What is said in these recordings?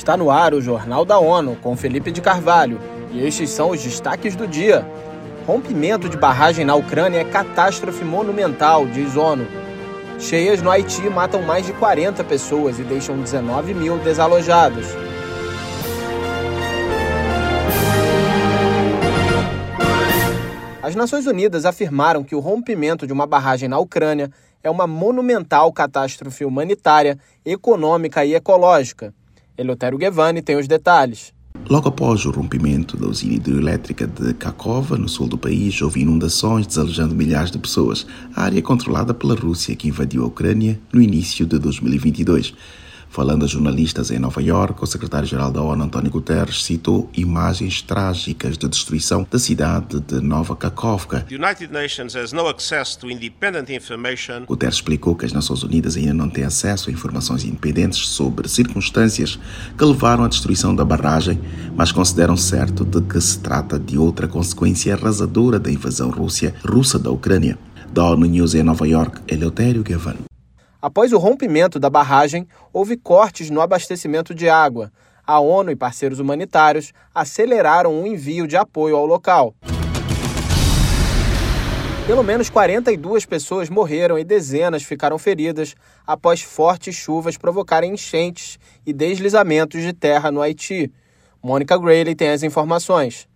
Está no ar o Jornal da ONU com Felipe de Carvalho e estes são os destaques do dia. Rompimento de barragem na Ucrânia é catástrofe monumental, diz ONU. Cheias no Haiti matam mais de 40 pessoas e deixam 19 mil desalojados. As Nações Unidas afirmaram que o rompimento de uma barragem na Ucrânia é uma monumental catástrofe humanitária, econômica e ecológica. Eleutério Guevani tem os detalhes. Logo após o rompimento da usina hidroelétrica de Kakova, no sul do país, houve inundações desalojando milhares de pessoas. A área controlada pela Rússia, que invadiu a Ucrânia no início de 2022. Falando a jornalistas em Nova York, o secretário-geral da ONU, António Guterres, citou imagens trágicas de destruição da cidade de Nova Kakovka. Guterres explicou que as Nações Unidas ainda não têm acesso a informações independentes sobre circunstâncias que levaram à destruição da barragem, mas consideram certo de que se trata de outra consequência arrasadora da invasão russa da Ucrânia. Da ONU News em Nova York, Eleutério Gavan. Após o rompimento da barragem, houve cortes no abastecimento de água. A ONU e parceiros humanitários aceleraram o envio de apoio ao local. Pelo menos 42 pessoas morreram e dezenas ficaram feridas após fortes chuvas provocarem enchentes e deslizamentos de terra no Haiti. Mônica Grayley tem as informações.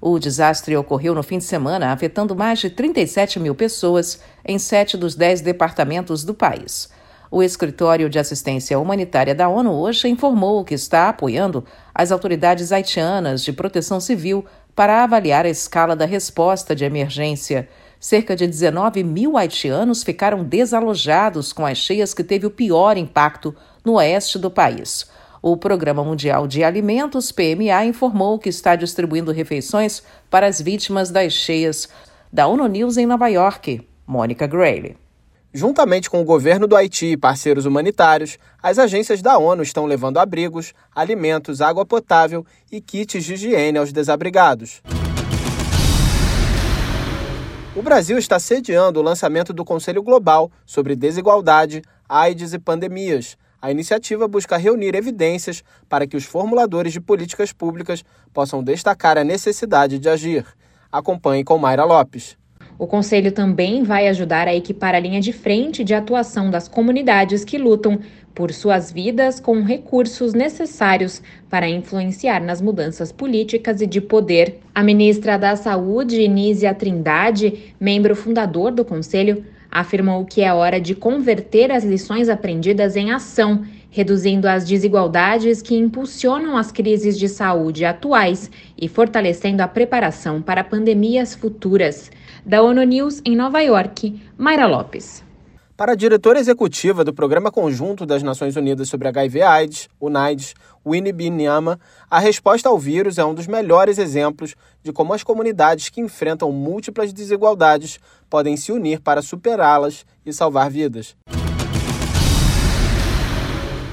O desastre ocorreu no fim de semana, afetando mais de 37 mil pessoas em sete dos dez departamentos do país. O Escritório de Assistência Humanitária da ONU hoje informou que está apoiando as autoridades haitianas de proteção civil para avaliar a escala da resposta de emergência. Cerca de 19 mil haitianos ficaram desalojados com as cheias que teve o pior impacto no oeste do país. O Programa Mundial de Alimentos, PMA, informou que está distribuindo refeições para as vítimas das cheias. Da ONU News em Nova York, Mônica Grayle. Juntamente com o governo do Haiti e parceiros humanitários, as agências da ONU estão levando abrigos, alimentos, água potável e kits de higiene aos desabrigados. O Brasil está sediando o lançamento do Conselho Global sobre Desigualdade, AIDS e Pandemias. A iniciativa busca reunir evidências para que os formuladores de políticas públicas possam destacar a necessidade de agir. Acompanhe com Mayra Lopes. O Conselho também vai ajudar a equipar a linha de frente de atuação das comunidades que lutam por suas vidas com recursos necessários para influenciar nas mudanças políticas e de poder. A ministra da Saúde, Nízia Trindade, membro fundador do Conselho, afirmou que é hora de converter as lições aprendidas em ação, reduzindo as desigualdades que impulsionam as crises de saúde atuais e fortalecendo a preparação para pandemias futuras. Da ONU News em Nova York, Mayra Lopes. Para a diretora executiva do Programa Conjunto das Nações Unidas sobre HIV/AIDS, o NAIDS, Winnie Binyama, a resposta ao vírus é um dos melhores exemplos de como as comunidades que enfrentam múltiplas desigualdades podem se unir para superá-las e salvar vidas.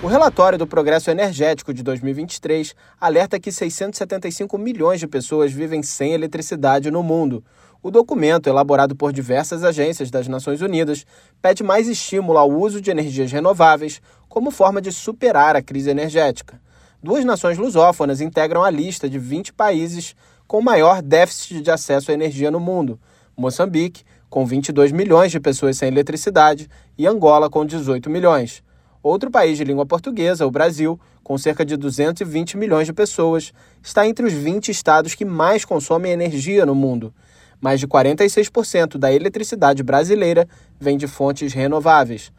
O relatório do Progresso Energético de 2023 alerta que 675 milhões de pessoas vivem sem eletricidade no mundo, o documento, elaborado por diversas agências das Nações Unidas, pede mais estímulo ao uso de energias renováveis como forma de superar a crise energética. Duas nações lusófonas integram a lista de 20 países com maior déficit de acesso à energia no mundo: Moçambique, com 22 milhões de pessoas sem eletricidade, e Angola, com 18 milhões. Outro país de língua portuguesa, o Brasil, com cerca de 220 milhões de pessoas, está entre os 20 estados que mais consomem energia no mundo mais de 46% da eletricidade brasileira vem de fontes renováveis.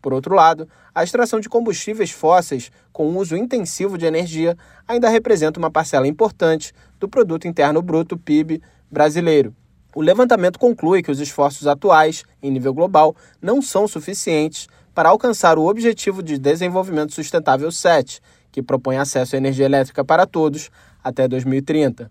Por outro lado, a extração de combustíveis fósseis com uso intensivo de energia ainda representa uma parcela importante do produto interno bruto PIB brasileiro. O levantamento conclui que os esforços atuais, em nível global, não são suficientes para alcançar o Objetivo de Desenvolvimento Sustentável 7, que propõe acesso à energia elétrica para todos até 2030.